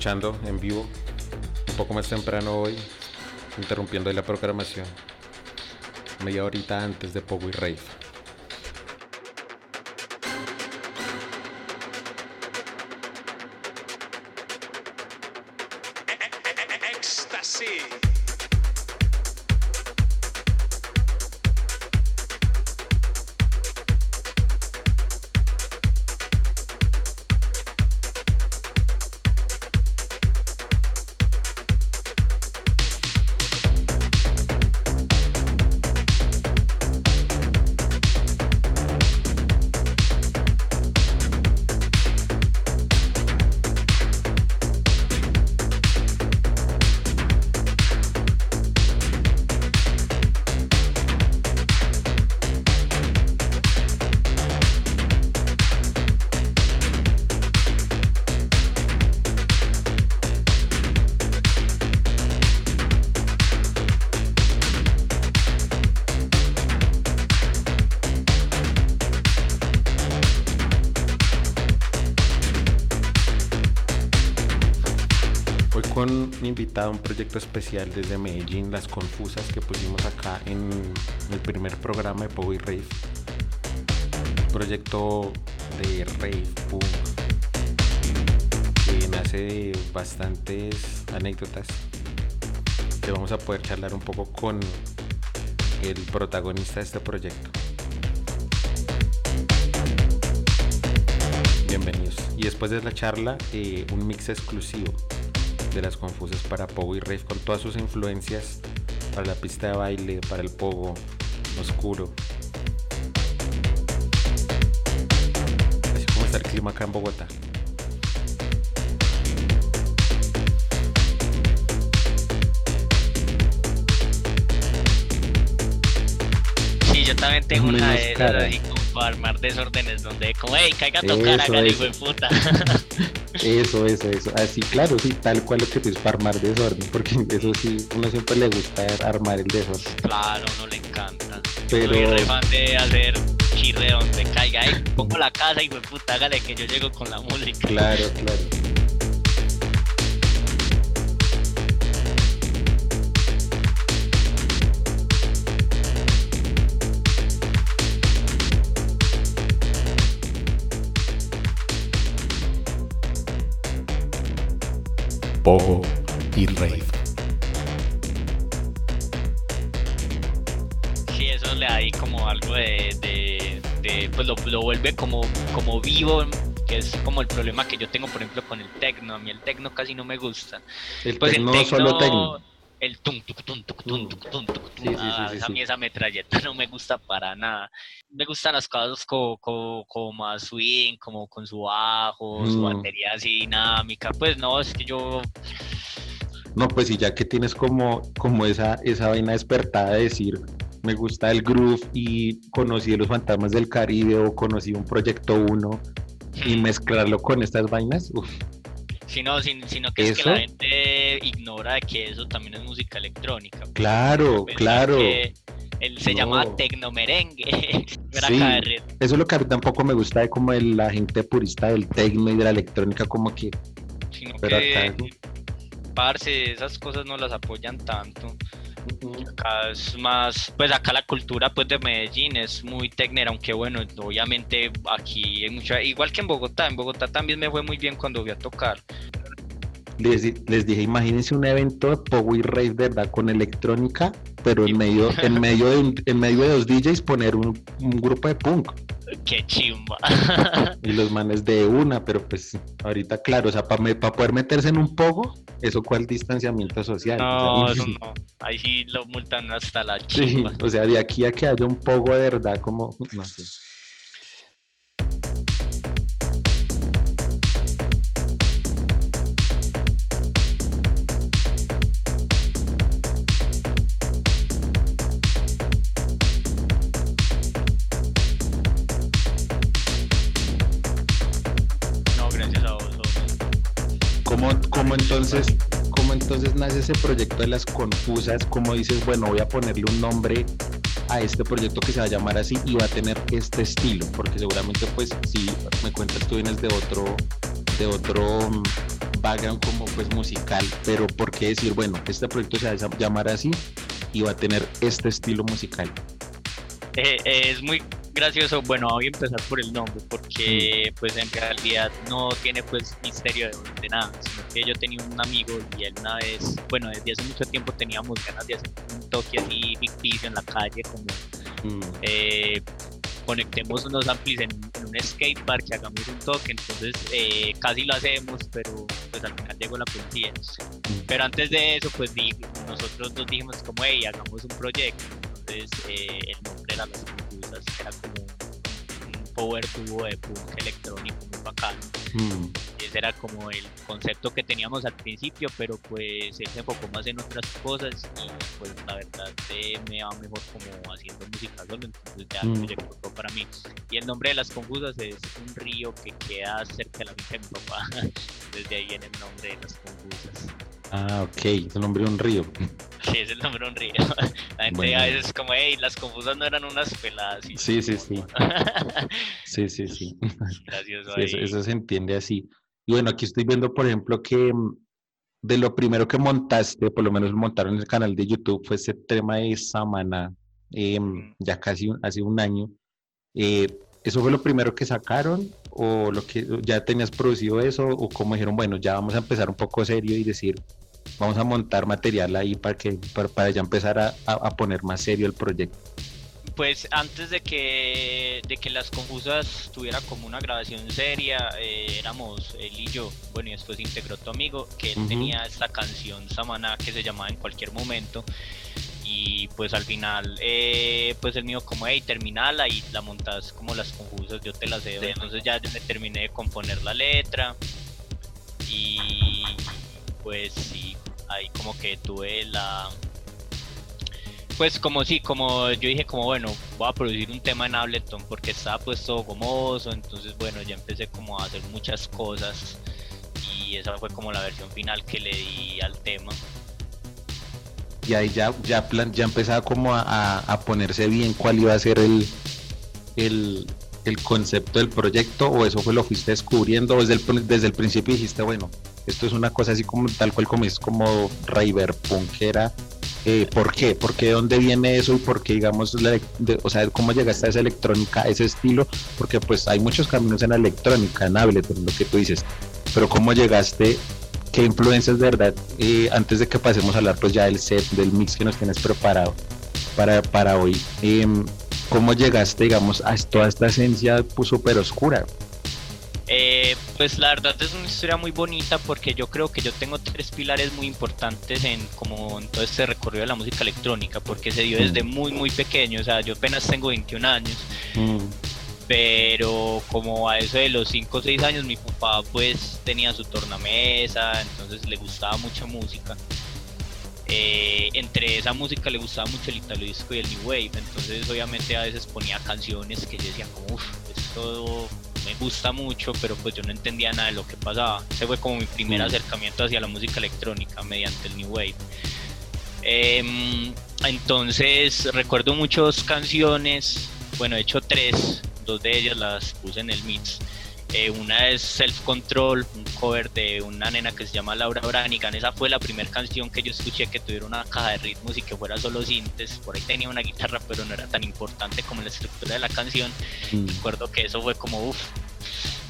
escuchando en vivo, un poco más temprano hoy, interrumpiendo la programación, media horita antes de Pogo y Rave. Invitado a un proyecto especial desde Medellín, Las Confusas, que pusimos acá en el primer programa de y Rave. proyecto de Rave Punk que nace de bastantes anécdotas que vamos a poder charlar un poco con el protagonista de este proyecto. Bienvenidos. Y después de la charla, eh, un mix exclusivo de las confusas para Pogo y Rave con todas sus influencias para la pista de baile, para el Pogo oscuro. Así como está el clima acá en Bogotá. Sí, yo también tengo una de para armar desórdenes donde como, hey, caiga a tocar acá, hijo de puta. Eso, eso, eso. Así, claro, sí, tal cual lo que tú es para armar desorden, porque eso sí, uno siempre le gusta armar el desorden. Claro, no le encanta. Pero. Soy re fan de hacer chirre donde caiga, ahí pongo la casa y de puta, hágale que yo llego con la música. Claro, claro. Pogo y Rave. Sí, eso le da ahí como algo de, pues lo, vuelve como, como vivo, que es como el problema que yo tengo, por ejemplo, con el tecno. A mí el tecno casi no me gusta. El pues tecno, el solo tecno. El tum tum tum tum tum tum tum tum. A mí esa metralleta no me gusta para nada. Me gustan las cosas como, como, más swing, como con su bajo, su batería así dinámica. Pues no, es que yo no, pues y ya que tienes como, como esa, esa vaina despertada de decir, me gusta el groove y conocí los fantasmas del Caribe o conocí un proyecto 1 y mezclarlo con estas vainas, uff. Sino, sino que es que la gente ignora que eso también es música electrónica. Claro, claro. Él se llama tecnomerengue. sí, eso es lo que a mí tampoco me gusta de como la gente purista del tecno y de la electrónica, como que. pero acá, parce, esas cosas no las apoyan tanto. Acá es más, pues acá la cultura pues de Medellín es muy tecnera, aunque bueno, obviamente aquí hay mucha, igual que en Bogotá, en Bogotá también me fue muy bien cuando voy a tocar. Les, les dije, imagínense un evento de Power Rave, ¿verdad? Con electrónica, pero en medio, en medio de en medio de dos DJs poner un, un grupo de punk. Qué chimba. y los manes de una, pero pues ahorita, claro, o sea, para poder meterse en un poco, eso cuál distanciamiento social. No, eso no. Ahí sí lo multan hasta la chimba. o sea, de aquí a que haya un poco de verdad, como, no sé. ¿Cómo, entonces, cómo entonces nace ese proyecto de las confusas? ¿Cómo dices, bueno, voy a ponerle un nombre a este proyecto que se va a llamar así y va a tener este estilo? Porque seguramente, pues, si me cuentas, tú vienes de otro, de otro mm, background como pues musical, pero ¿por qué decir, bueno, este proyecto se va a llamar así y va a tener este estilo musical? Eh, eh, es muy gracioso, bueno, voy a empezar por el nombre, porque pues en realidad no tiene pues misterio de, nada, sino que yo tenía un amigo y él una vez, bueno, desde hace mucho tiempo teníamos ganas de hacer un toque así ficticio en la calle, como mm. eh, conectemos unos amplis en, un skatepark, que hagamos un toque, entonces eh, casi lo hacemos, pero pues al final llegó la policía. Mm. Pero antes de eso, pues nosotros nos dijimos como, hey, hagamos un proyecto, entonces eh, el nombre era Las Confusas, era como un power tubo de punk electrónico muy bacano. Mm. Ese era como el concepto que teníamos al principio, pero pues él se enfocó más en otras cosas y pues la verdad eh, me va mejor como haciendo música solo, entonces ya mm. proyecto para mí. Y el nombre de Las Confusas es un río que queda cerca de la finca de mi papá, desde ahí viene el nombre de Las Confusas. Ah, ok, es el nombre de un río. Sí, es el nombre de un río. La gente a veces es como, hey, las confusas no eran unas peladas. Sí, sí, sí. sí, sí, sí. Gracias. eso, se entiende así. Y bueno, aquí estoy viendo, por ejemplo, que mm, de lo primero que montaste, por lo menos montaron en el canal de YouTube, fue ese tema de Samana, em, ya casi hace un año. Eh, ¿Eso fue lo primero que sacaron? ¿O lo que ya tenías producido eso? ¿O como dijeron, bueno, ya vamos a empezar un poco serio y decir, vamos a montar material ahí para que para, ya empezar a, a, poner más serio el proyecto? Pues antes de que, de que Las Confusas tuviera como una grabación seria, eh, éramos él y yo, bueno, y después integró tu amigo, que él tenía esta canción Samana que se llamaba En Cualquier Momento, y pues al final eh, pues el mío como hey terminala y la montas como las confusas yo te las dejo entonces ya me terminé de componer la letra y pues sí ahí como que tuve la pues como sí, como yo dije como bueno, voy a producir un tema en Ableton porque estaba pues todo gomoso, entonces bueno, ya empecé como a hacer muchas cosas y esa fue como la versión final que le di al tema y ahí ya, ya, plan, ya empezaba como a, ponerse bien cuál iba a ser el, el, concepto del proyecto o eso fue lo fuiste descubriendo desde el, desde el principio dijiste, bueno, esto es una cosa así como tal cual como es como River Punkera. Eh, ¿Por qué? ¿Por qué? ¿Dónde viene eso? ¿Y por qué, digamos, o sea, cómo llegaste a esa electrónica, a ese estilo? Porque pues hay muchos caminos en la electrónica, en Ableton, lo que tú dices. Pero ¿cómo llegaste ¿Qué influencias, verdad? Eh, antes de que pasemos a hablar pues ya del set, del mix que nos tienes preparado para, para hoy, em, ¿cómo llegaste, digamos, a toda esta esencia pues, súper oscura? Eh, pues la verdad es una historia muy bonita porque yo creo que yo tengo tres pilares muy importantes en como en todo este recorrido de la música electrónica porque se dio desde mm. muy muy pequeño, o sea, yo apenas tengo 21 años. Mm pero como a eso de los 5 o 6 años mi papá pues tenía su tornamesa, entonces le gustaba mucha música. Eh, entre esa música le gustaba mucho el italo disco y el new wave, entonces obviamente a veces ponía canciones que yo decía como uff, esto me gusta mucho, pero pues yo no entendía nada de lo que pasaba. Ese fue como mi primer mm. acercamiento hacia la música electrónica mediante el new wave. Em, entonces recuerdo muchas canciones, bueno, he hecho tres dos de ellas las puse en el mix. Eh, una es Self Control, un cover de una nena que se llama Laura Branigan. Esa fue la primera canción que yo escuché que tuviera una caja de ritmos y que fuera solo sintes. Por ahí tenía una guitarra, pero no era tan importante como la estructura de la canción. Mm. Recuerdo que eso fue como, uff,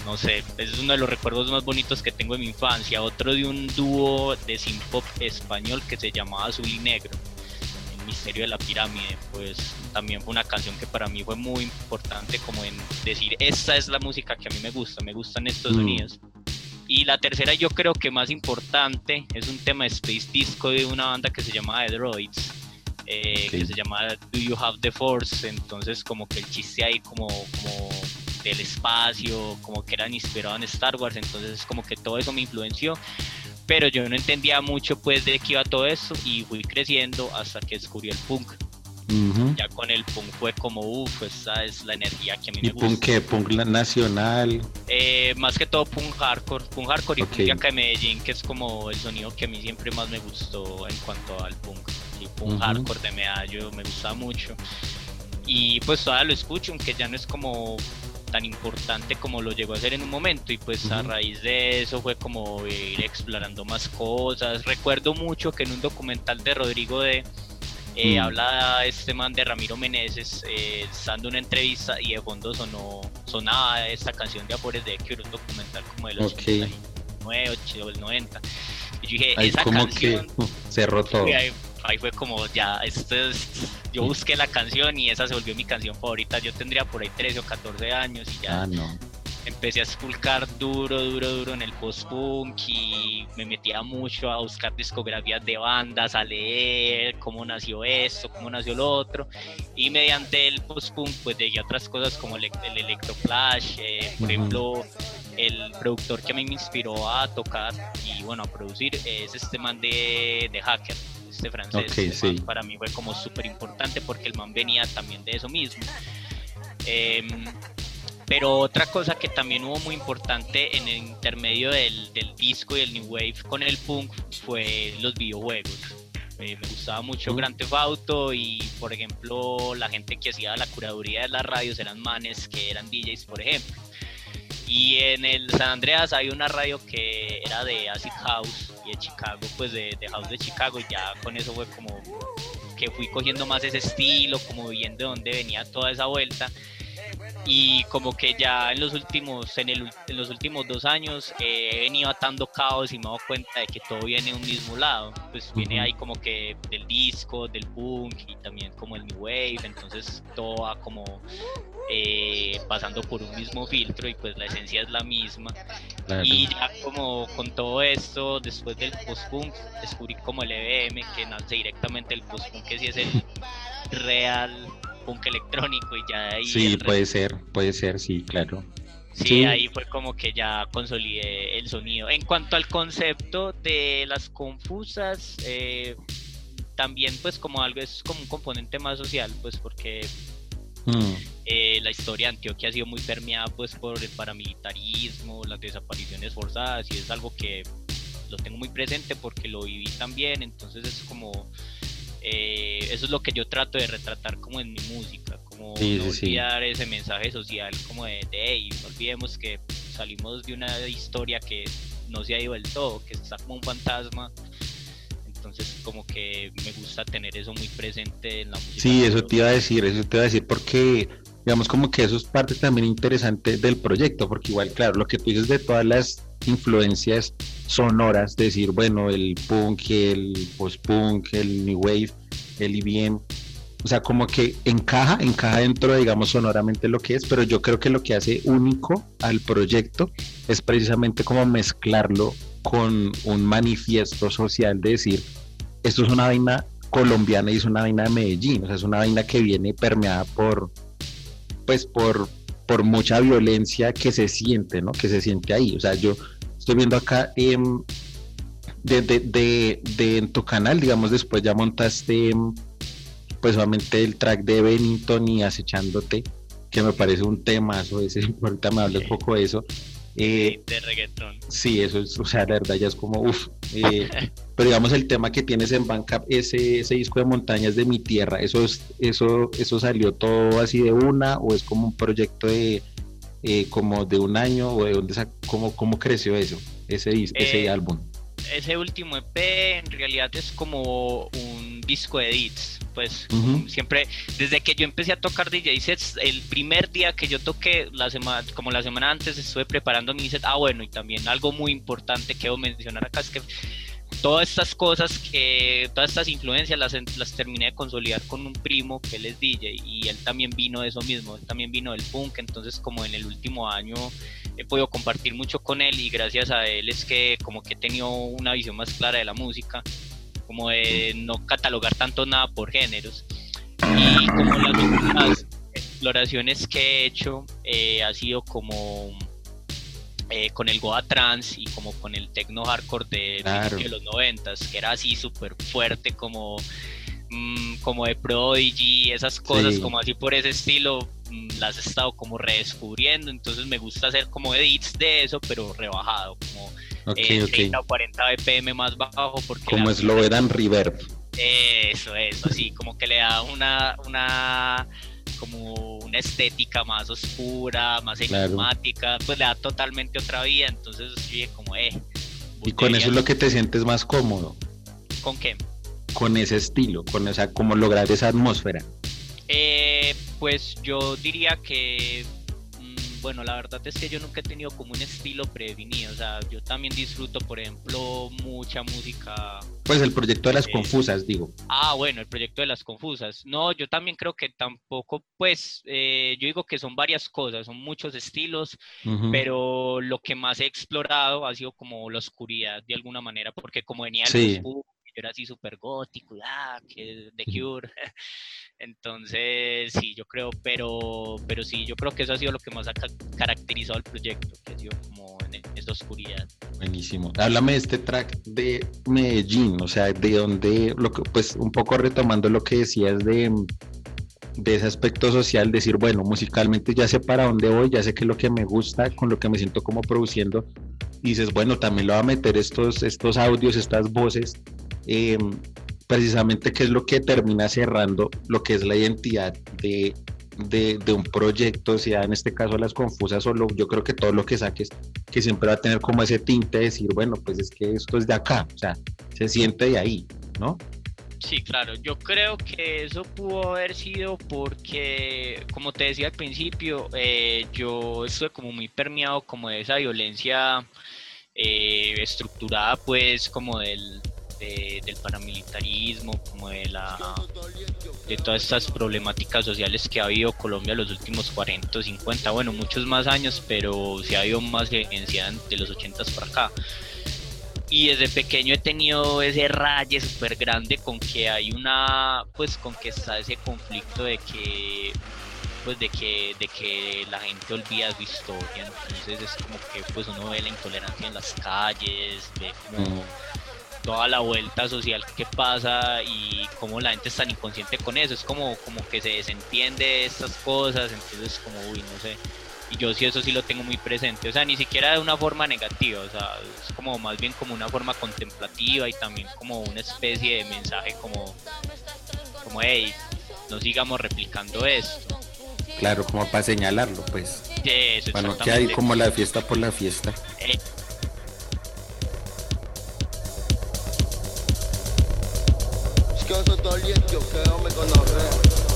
no sé, es uno de los recuerdos más bonitos que tengo de mi infancia. Otro de un dúo de synth pop español que se llamaba Azul y Negro Misterio de la Pirámide, pues también fue una canción que para mí fue muy importante como en decir, esta es la música que a mí me gusta, me gustan estos mm. sonidos. Y la tercera yo creo que más importante es un tema de Space Disco de una banda que se llama The Droids, eh, que se llama Do You Have the Force, entonces como que el chiste ahí como, como del espacio, como que eran inspirados en Star Wars, entonces como que todo eso me influenció pero yo no entendía mucho pues de qué iba todo eso y fui creciendo hasta que descubrí el punk. Ya con el punk fue como, uff, esa es la energía que a mí me gusta. ¿Y punk qué? ¿Punk nacional? Eh, más que todo punk hardcore, punk hardcore y punk acá de Medellín, que es como el sonido que a mí siempre más me gustó en cuanto al punk. Y punk hardcore de Medallo me gusta mucho. Y pues todavía lo escucho, aunque ya no es como tan importante como lo llegó a ser en un momento y pues a raíz de eso fue como ir explorando más cosas. Recuerdo mucho que en un documental de Rodrigo de eh, mm. Habla este man de Ramiro Meneses, eh, dando una entrevista y de fondo sonó, sonaba esta canción de Amores de Cure, un documental como de los okay. 89, 80, 90. Y yo dije, esa como canción, que cerró todo. Ahí, ahí, fue como ya, esto es, yo busqué la canción y esa se volvió mi canción favorita. Yo tendría por ahí 13 o 14 años y ya. Ah, no empecé a esculcar duro, duro, duro en el post-punk y me metía mucho a buscar discografías de bandas, a leer cómo nació esto, cómo nació lo otro. Y mediante el post-punk, pues llegué a otras cosas como el, el electroflash, eh, por ejemplo, el productor que me inspiró a tocar y bueno, a producir es este man de, de Hacker este francés. Para mí fue como súper importante porque el man venía también de eso mismo. Eh, pero otra cosa que también hubo muy importante en el intermedio del, del disco y el New Wave con el punk fue los videojuegos. Eh, me gustaba mucho Grand Theft Auto y, por ejemplo, la gente que hacía la curaduría de las radios eran manes que eran DJs, por ejemplo. Y en el San Andreas hay una radio que era de Acid House de Chicago, pues de, House de Chicago, y ya con eso fue como que fui cogiendo más ese estilo, como viendo de dónde venía toda esa vuelta y como que ya en los últimos en, el, en los últimos dos años he venido atando caos y me he dado cuenta de que todo viene de un mismo lado. Pues viene ahí como que del disco del punk y también como el new wave. Entonces todo va como eh, pasando por un mismo filtro y pues la esencia es la misma. Y ya como con todo esto después del post punk descubrí como el EBM que nace directamente el post punk que sí es el real punk electrónico y ya ahí... Sí, puede ser, puede ser, sí, claro. Sí, ahí fue como que ya consolidé el sonido. En cuanto al concepto de las confusas, eh, también pues como algo es como un componente más social, pues porque mm. eh, la historia de Antioquia ha sido muy permeada pues por el paramilitarismo, las desapariciones forzadas y es algo que lo tengo muy presente porque lo viví también, entonces es como eh, eso es lo que yo trato de retratar como en mi música, como no olvidar ese mensaje social como de, hey, no olvidemos que salimos de una historia que no se ha ido del todo, que está como un fantasma. Entonces como que me gusta tener eso muy presente en la música. Sí, eso te iba a decir, eso te iba a decir porque digamos como que eso es parte también interesante del proyecto, porque igual, claro, lo que tú dices de todas las influencias sonoras, decir, bueno, el punk, el post-punk, el new wave, el IBM, o sea, como que encaja, encaja dentro, digamos, sonoramente lo que es, pero yo creo que lo que hace único al proyecto es precisamente como mezclarlo con un manifiesto social de decir, esto es una vaina colombiana y es una vaina de Medellín, o sea, es una vaina que viene permeada por, pues, por, por mucha violencia que se siente, ¿no? Que se siente ahí. O sea, yo estoy viendo acá em, de, de, en tu canal, digamos, después ya montaste em, pues obviamente el track de Bennington y acechándote, que me parece un temazo ese, ahorita me hablé un poco de eso. Eh, de reggaetón. Sí, eso es, o sea, la verdad ya es como, uff. Eh, pero digamos el tema que tienes en Bandcamp, ese, ese disco de montañas de mi tierra, eso, es, eso, eso salió todo así de una o es como un proyecto de eh, como de un año o de dónde, cómo, cómo creció eso, ese, ese álbum ese último EP en realidad es como un disco de edits. Pues siempre, desde que yo empecé a tocar DJ sets, el primer día que yo toqué, la semana, como la semana antes, estuve preparando mi set. Ah, bueno, y también algo muy importante que debo mencionar acá es que todas estas cosas que, todas estas influencias las, las terminé de consolidar con un primo que él es DJ y él también vino de eso mismo, él también vino del punk, entonces como en el último año he podido compartir mucho con él y gracias a él es que como que he tenido una visión más clara de la música, como de no catalogar tanto nada por géneros. Y como las exploraciones que he hecho eh, ha sido como eh, con el Goa Trans y como con el techno hardcore de, de los noventas, que era así súper fuerte como, mm, como de Prodigy, esas cosas como así por ese estilo, mm, las he estado como redescubriendo, entonces me gusta hacer como edits de eso, pero rebajado, como 30 eh, o 40 BPM más bajo. Porque como es lo eran Reverb. Eso, eso, así, como que le da una, una como una estética más oscura, más enigmática, pues le da totalmente otra vida, entonces yo como, eh. Y con eso es lo que te sientes más cómodo. ¿Con qué? Con ese estilo, con esa, como lograr esa atmósfera. Eh, pues yo diría que bueno, la verdad es que yo nunca he tenido como un estilo predefinido, o sea, yo también disfruto, por ejemplo, mucha música. Pues el proyecto de las eh, confusas, digo. Ah, bueno, el proyecto de las confusas. No, yo también creo que tampoco, pues, eh, yo digo que son varias cosas, son muchos estilos, pero lo que más he explorado ha sido como la oscuridad de alguna manera, porque como venía el sí. Yo era así súper gótico, ah, que The Cure. Entonces, sí, yo creo, pero, pero sí, yo creo que eso ha sido lo que más ha caracterizado el proyecto, que ha sido como en esta oscuridad. Buenísimo. Háblame de este track de Medellín, o sea, de donde, lo que, pues un poco retomando lo que decías de, de ese aspecto social, decir, bueno, musicalmente ya sé para dónde voy, ya sé qué es lo que me gusta, con lo que me siento como produciendo, y dices, bueno, también lo voy a meter estos, estos audios, estas voces. Eh, precisamente qué es lo que termina cerrando lo que es la identidad de, de, un proyecto, sea en este caso las confusas o yo creo que todo lo que saques, que siempre va a tener como ese tinte de decir, bueno, pues es que esto es de acá, o sea, se siente de ahí, ¿no? Sí, claro, yo creo que eso pudo haber sido porque, como te decía al principio, eh, yo estuve como muy permeado como de esa violencia eh, estructurada pues como del, del paramilitarismo, como de, la, de todas estas problemáticas sociales que ha habido Colombia los últimos 40 o 50, bueno, muchos más años, pero se ha habido más violencia de los 80 para acá. Y desde pequeño he tenido ese raye súper grande con que hay una, pues con que está ese conflicto de que pues de que de que la gente olvida su historia entonces es como que pues uno ve la intolerancia en las calles ve como mm toda la vuelta social que pasa y cómo la gente es tan inconsciente con eso. Es como, como que se desentiende estas cosas, entonces como, uy, no sé. Y yo sí eso sí lo tengo muy presente, o sea, ni siquiera de una forma negativa, o sea, es como más bien como una forma contemplativa y también como una especie de mensaje como, como, hey, no sigamos replicando esto. Claro, como para señalarlo, pues. bueno, que hay como la fiesta por la fiesta. Eh, todo el que no me conoce.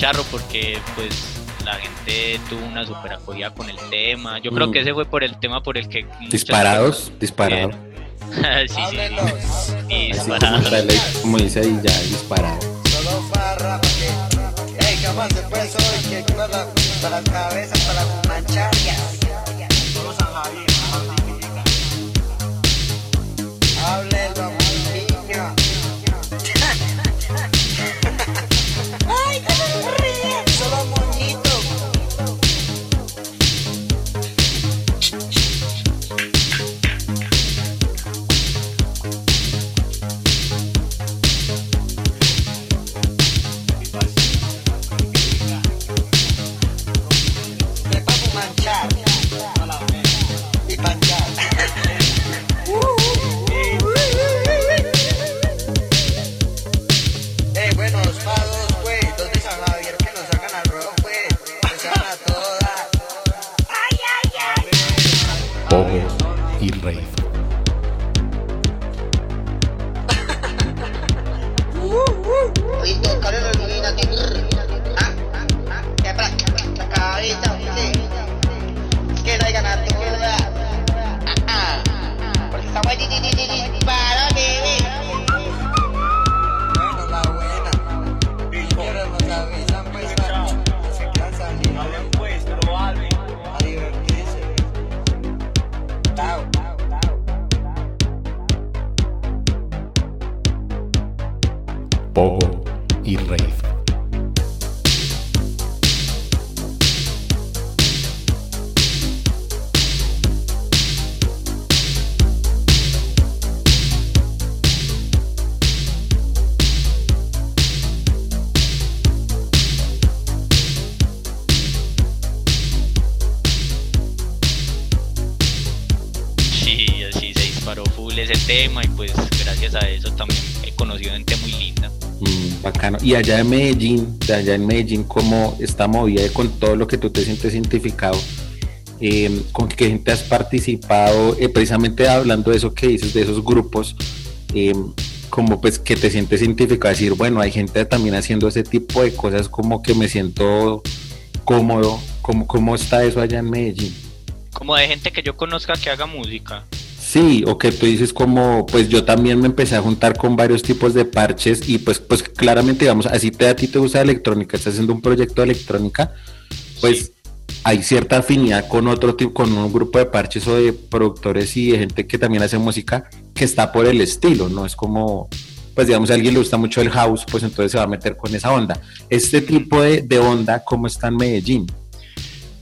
Charro porque pues la gente tuvo una super acogida con el tema. Yo creo que mm. ese fue por el tema por el que... Disparados, disparados. sí, sí, disparados. Como, dice ahí ya, disparado. Y allá en Medellín, de allá en Medellín, ¿cómo está movida con todo lo que tú te sientes identificado? Eh, ¿Con qué gente has participado? Eh, precisamente hablando de eso que dices, de esos grupos, eh, como pues que te sientes identificado, decir, bueno, hay gente también haciendo ese tipo de cosas, como que me siento cómodo. ¿Cómo, cómo está eso allá en Medellín? Como de gente que yo conozca que haga música. Sí, o que tú dices como, pues yo también me empecé a juntar con varios tipos de parches y pues, pues claramente, digamos, así te, a ti te gusta electrónica, estás haciendo un proyecto de electrónica, pues hay cierta afinidad con otro tipo, con un grupo de parches o de productores y de gente que también hace música que está por el estilo, no es como, pues digamos, a alguien le gusta mucho el house, pues entonces se va a meter con esa onda. Este tipo de, de onda, ¿cómo está en Medellín?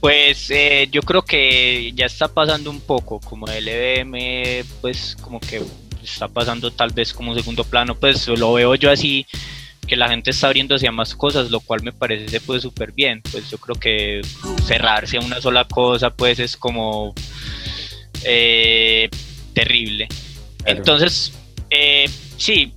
Pues eh, yo creo que ya está pasando un poco, como el EBM, pues como que está pasando tal vez como segundo plano, pues lo veo yo así, que la gente está abriendo hacia más cosas, lo cual me parece pues súper bien, pues yo creo que cerrarse a una sola cosa pues es como eh, terrible. Claro. Entonces, eh, sí,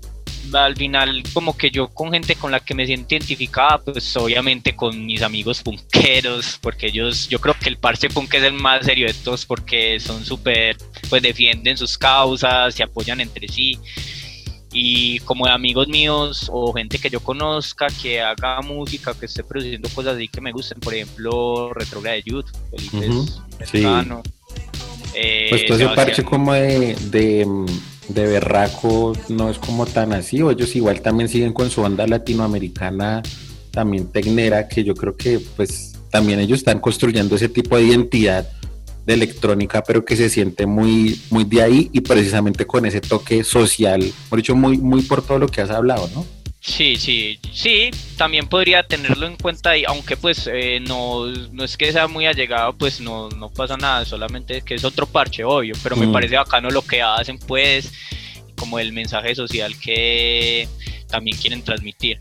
al final como que yo con gente con la que me siento identificada, pues obviamente con mis amigos punqueros, porque ellos, yo creo que el parche punk es el más serio de todos porque son súper, pues defienden sus causas, se apoyan entre sí. Y como de amigos míos o gente que yo conozca que haga música, que esté produciendo cosas así que me gusten, por ejemplo, Retrograde Youth, Felipe sí. eh, Pues todo ese parche como de, de, de berraco no es como tan así, o ellos igual también siguen con su onda latinoamericana, también tecnera, que yo creo que pues también ellos están construyendo ese tipo de identidad de electrónica, pero que se siente muy, muy de ahí y precisamente con ese toque social, por dicho, muy, muy por todo lo que has hablado, ¿no? Sí, sí, sí, también podría tenerlo en cuenta y aunque pues eh, no, no es que sea muy allegado, pues no, no pasa nada, solamente que es otro parche, obvio, pero me Mm. parece bacano lo que hacen pues, como el mensaje social que también quieren transmitir.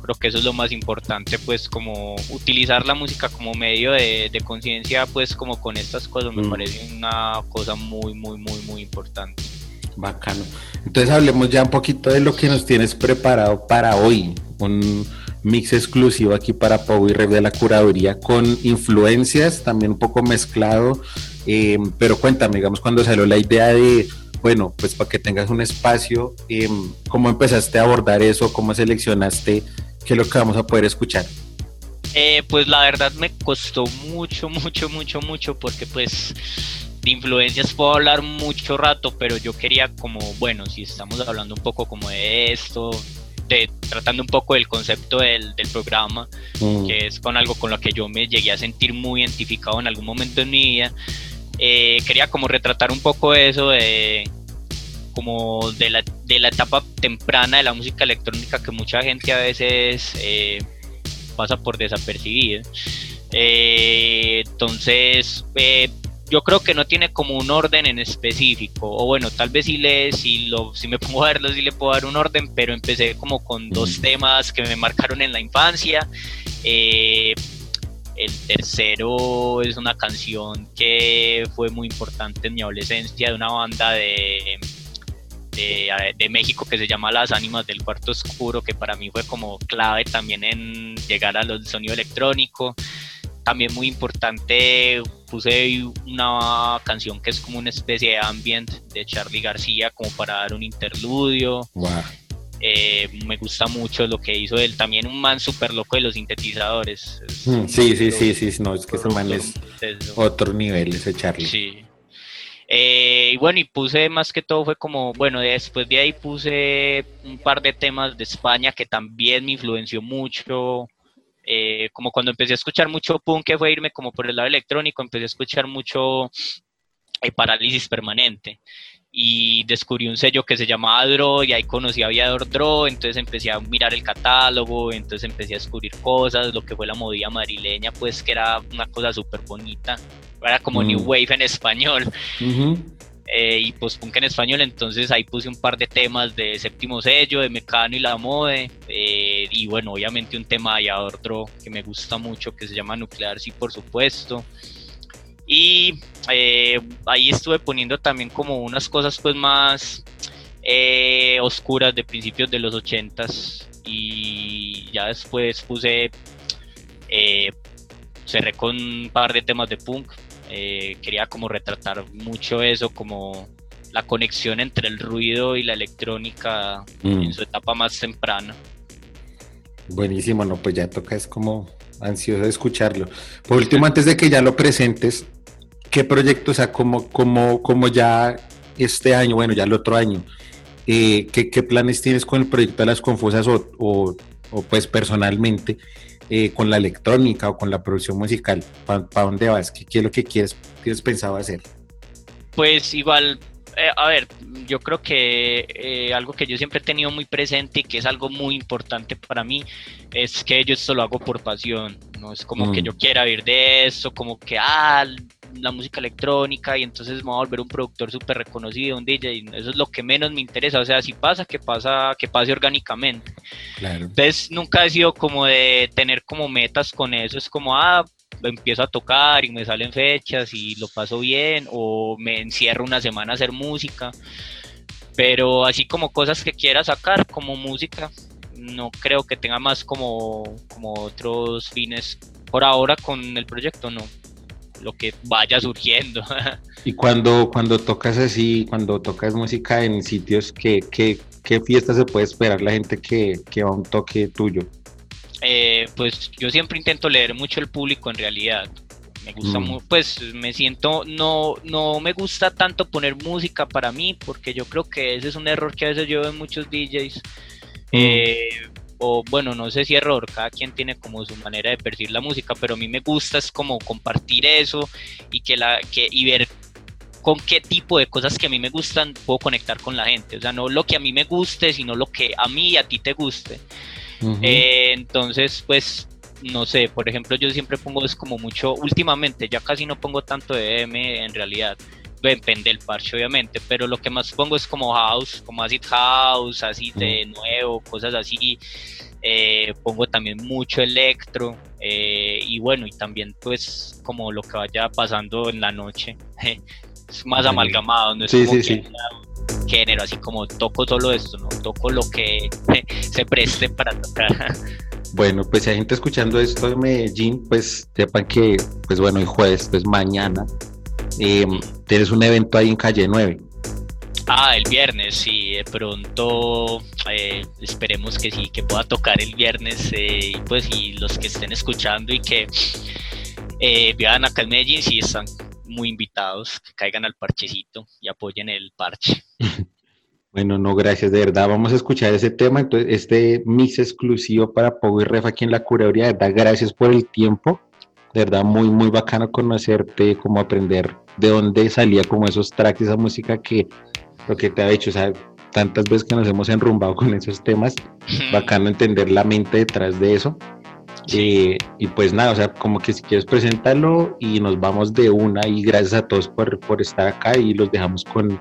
Creo que eso es lo más importante, pues como utilizar la música como medio de, de conciencia, pues como con estas cosas, me Mm. parece una cosa muy, muy, muy, muy importante. Bacano. Entonces hablemos ya un poquito de lo que nos tienes preparado para hoy. Un mix exclusivo aquí para Pau y Rev de la curaduría con influencias, también un poco mezclado. eh, pero cuéntame, digamos, cuando salió la idea de bueno, pues para que tengas un espacio, em, ¿cómo empezaste a abordar eso? ¿Cómo seleccionaste qué es lo que vamos a poder escuchar? Eh, pues la verdad me costó mucho, mucho, mucho, mucho, porque pues de influencias puedo hablar mucho rato, pero yo quería como, bueno, si estamos hablando un poco como de esto, de, tratando un poco del concepto del, del programa, mm. que es con algo con lo que yo me llegué a sentir muy identificado en algún momento en mi vida, eh, quería como retratar un poco eso de como de la, de la etapa temprana de la música electrónica que mucha gente a veces eh, pasa por desapercibir. Eh, entonces, yo creo que no tiene como un orden en específico, o bueno, tal vez si, le, si, lo, si me pongo a verlo, sí le puedo dar un orden, pero empecé como con dos temas que me marcaron en la infancia. Eh, el tercero es una canción que fue muy importante en mi adolescencia de una banda de, de, México que se llama Las Ánimas del Cuarto Oscuro, que para mí fue como clave también en llegar al sonido electrónico. También muy importante, puse una canción que es como una especie de ambient de Charlie García, como para dar un interludio. Eh, me gusta mucho lo que hizo él. También un man súper loco de los sintetizadores. Mm, sí, sí, sí, sí, no, es que ese man es otro nivel, ese Charlie. Sí. Eh, y bueno, y puse más que todo fue como, bueno, después de ahí puse un par de temas de España que también me influenció mucho. Eh, como cuando empecé a escuchar mucho punk, que fue irme como por el lado electrónico, empecé a escuchar mucho parálisis permanente y descubrí un sello que se llamaba Dro y ahí conocí a Aviador Dro, entonces empecé a mirar el catálogo, entonces empecé a descubrir cosas, lo que fue la movida madrileña, pues que era una cosa súper bonita, era como New mm. Wave en español. Eh, y pues punk en español, entonces ahí puse un par de temas de séptimo sello, de Mecano y la Mode, eh, y bueno, obviamente un tema de Dro que me gusta mucho, que se llama Nuclear, sí, por supuesto. Y eh, ahí estuve poniendo también como unas cosas pues más eh, oscuras de principios de los ochentas y ya después puse eh, cerré con un par de temas de punk quería como retratar mucho eso como la conexión entre el ruido y la electrónica mm. en su etapa más temprana buenísimo no pues ya toca es como ansioso de escucharlo por último antes de que ya lo presentes ¿qué proyectos, o sea, como, como, como ya este año, bueno, ya el otro año, eh, ¿qué, planes tienes con el proyecto de las confusas o, o, pues personalmente eh, con la electrónica o con la producción musical? ¿Para dónde vas? ¿Qué, es lo que quieres, tienes pensado hacer? Pues igual, eh, a ver, yo creo que algo que yo siempre he tenido muy presente y que es algo muy importante para mí es que yo esto lo hago por pasión, no es como que mm. yo quiera vivir de eso, como que, ah, la música electrónica y entonces me voy a volver un productor súper reconocido, un DJ, eso es lo que menos me interesa, o sea, si pasa, que pasa, que pase orgánicamente. Entonces nunca he sido como de tener como metas con eso, es como, ah, empiezo a tocar y me salen fechas y lo paso bien, o me encierro una semana a hacer música, pero así como cosas que quiera sacar como música, no creo que tenga más como, como otros fines por ahora con el proyecto, no lo que vaya surgiendo. y cuando, cuando tocas así, cuando tocas música en sitios, ¿qué, qué, qué fiesta se puede esperar la gente que, que va a un toque tuyo? Eh, pues yo siempre intento leer mucho el público en realidad. Me gusta mm. pues me siento, no, no me gusta tanto poner música para mí, porque yo creo que ese es un error que a veces yo veo en muchos DJs. Mm. Eh, o bueno, no sé si error, cada quien tiene como su manera de percibir la música, pero a mí me gusta es como compartir eso y que la que y ver con qué tipo de cosas que a mí me gustan puedo conectar con la gente, o sea, no lo que a mí me guste, sino lo que a mí y a ti te guste. Eh, entonces, pues no sé, por ejemplo, yo siempre pongo es como mucho, últimamente ya casi no pongo tanto de M en realidad, depende del parche obviamente, pero lo que más pongo es como house, como acid house, así de nuevo, cosas así. Eh, pongo también mucho electro eh, y bueno, y también pues como lo que vaya pasando en la noche. es más amalgamado, no es como género, así como toco solo esto, no toco lo que se preste para tocar. Bueno, pues si hay gente escuchando esto de Medellín, pues sepan que, pues bueno, el jueves, pues mañana, eh, tienes un evento ahí en calle 9. Ah, el viernes, sí, de pronto eh, esperemos que sí, que pueda tocar el viernes eh, y pues y los que estén escuchando y que eh, vean acá en Medellín, sí están muy invitados, que caigan al parchecito y apoyen el parche. Bueno, no, gracias, de verdad. Vamos a escuchar ese tema. Entonces, este mix exclusivo para Pogo y Ref aquí en la curaduría. De verdad, gracias por el tiempo. De verdad, muy, muy bacano conocerte, como aprender de dónde salía como esos tracks, esa música que lo que te ha hecho, o sea, tantas veces que nos hemos enrumbado con esos temas, bacano entender la mente detrás de eso. Eh, y pues nada, o sea, como que si quieres presentarlo y nos vamos de una y gracias a todos por, por estar acá y los dejamos con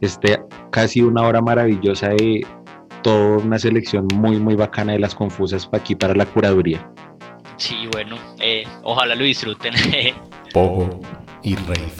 este casi una hora maravillosa de toda una selección muy muy bacana de las confusas para aquí para la curaduría. Sí, bueno, eh, ojalá lo disfruten. Pogo y Rey.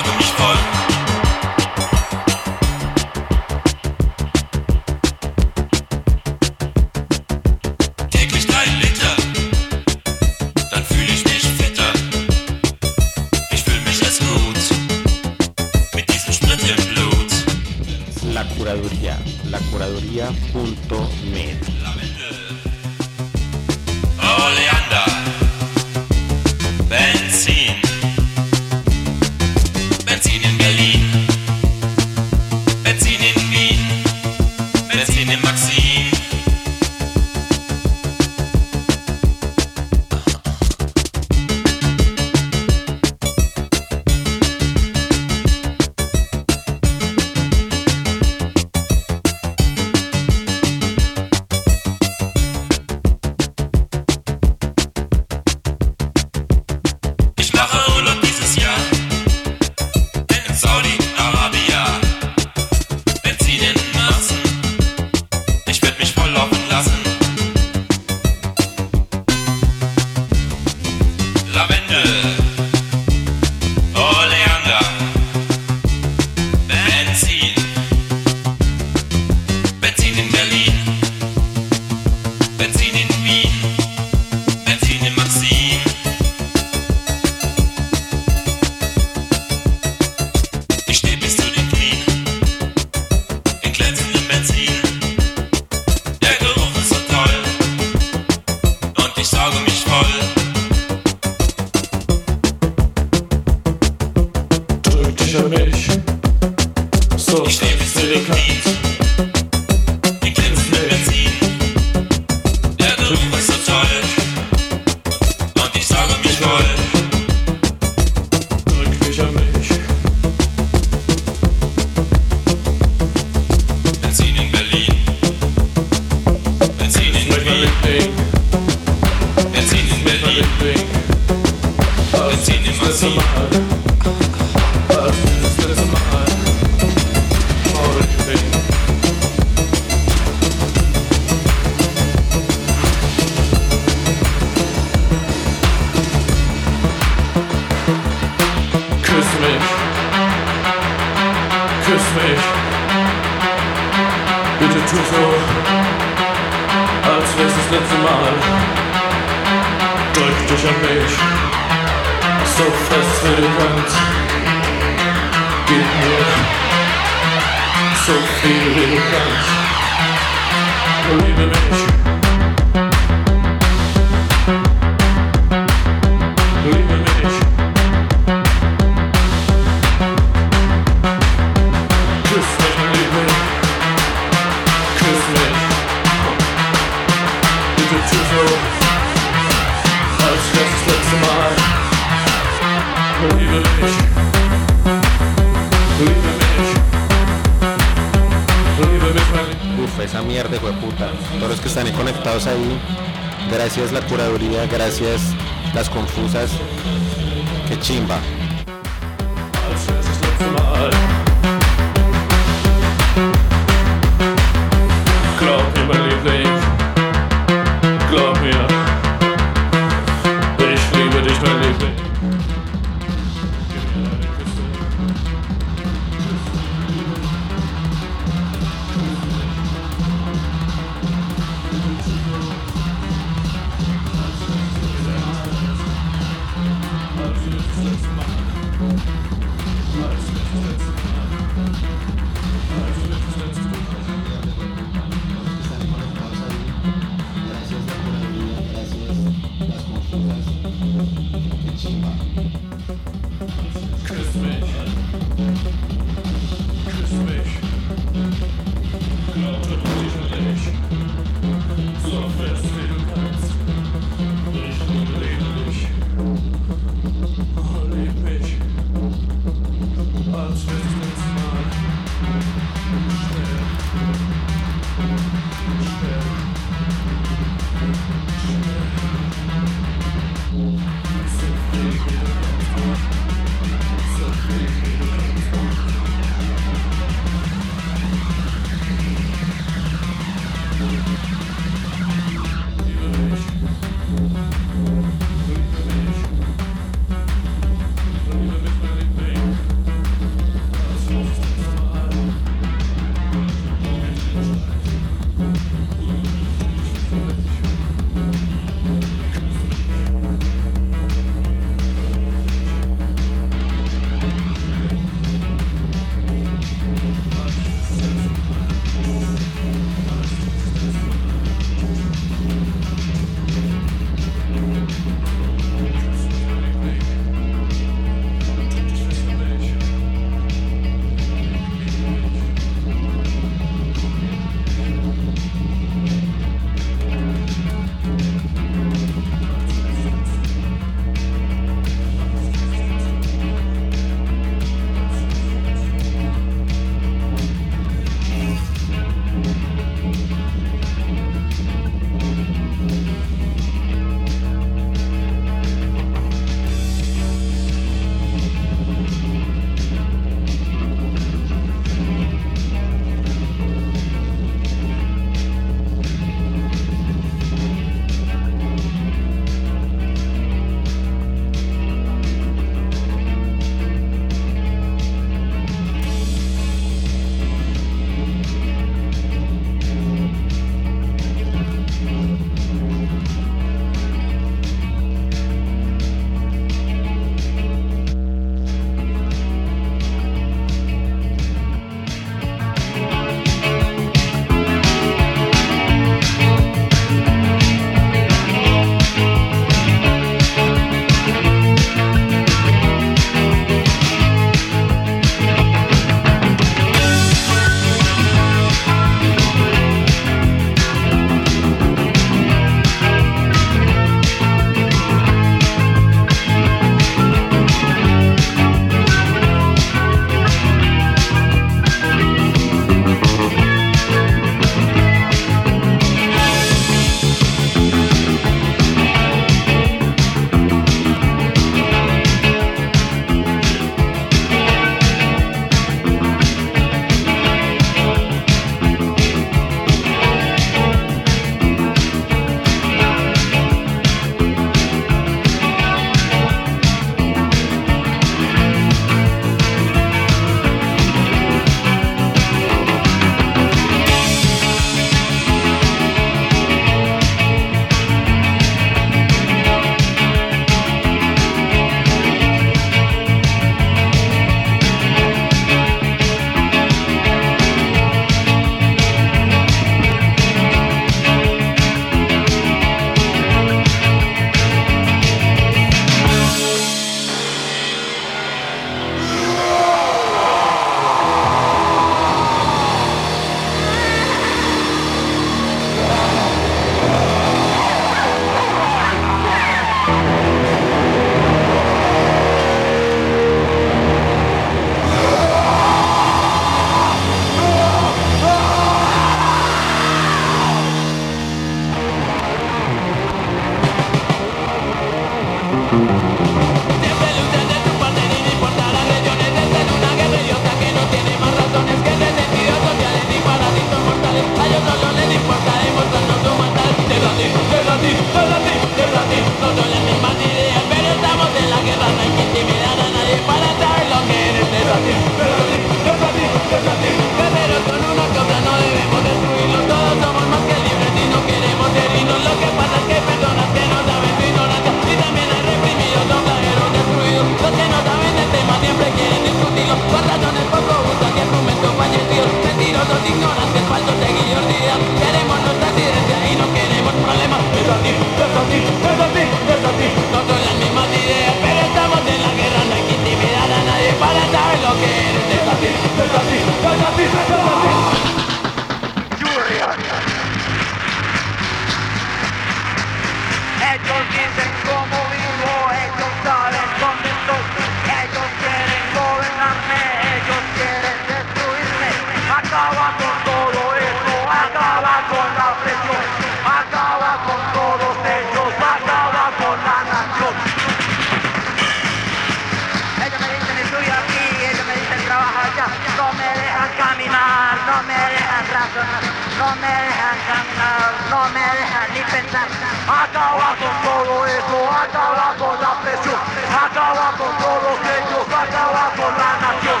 Acaba con todos ellos, acaba con la nación.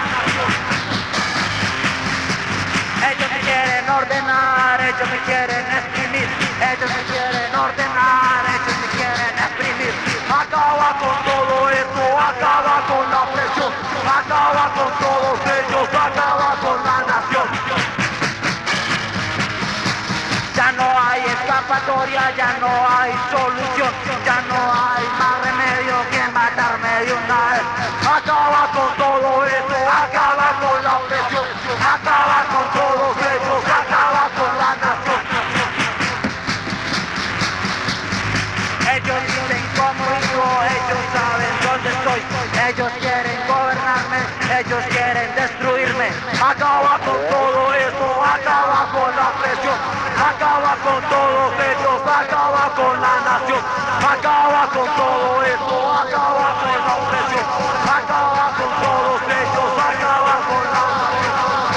Ellos me quieren ordenar, ellos me quieren exprimir, ellos me quieren ordenar, ellos me quieren exprimir. Acaba con todo esto, acaba con la presión, acaba con todos ellos, acaba con la nación. Ya no hay escapatoria, ya no hay solución, ya no hay más matarme. Acaba con todo esto, acaba con la presión, acaba con todos ellos, acaba con la nación. Ellos dicen cómo vivo, ellos saben dónde estoy, ellos quieren gobernarme, ellos quieren destruirme. Acaba con todo esto, acaba con la presión, acaba con todos ellos, acaba con la nación, acaba con todo esto, acaba con la presión, acaba con todos ellos, acaba con la nación,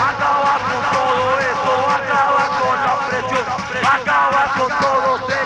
acaba con todo esto, acaba con la presión, acaba con todos ellos,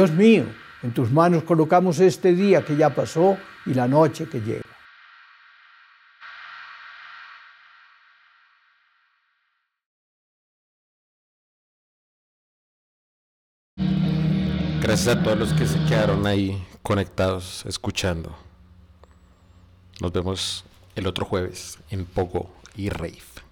Dios mío, en tus manos colocamos este día que ya pasó y la noche que llega. Gracias a todos los que se quedaron ahí conectados, escuchando. Nos vemos el otro jueves en Pogo y Rave.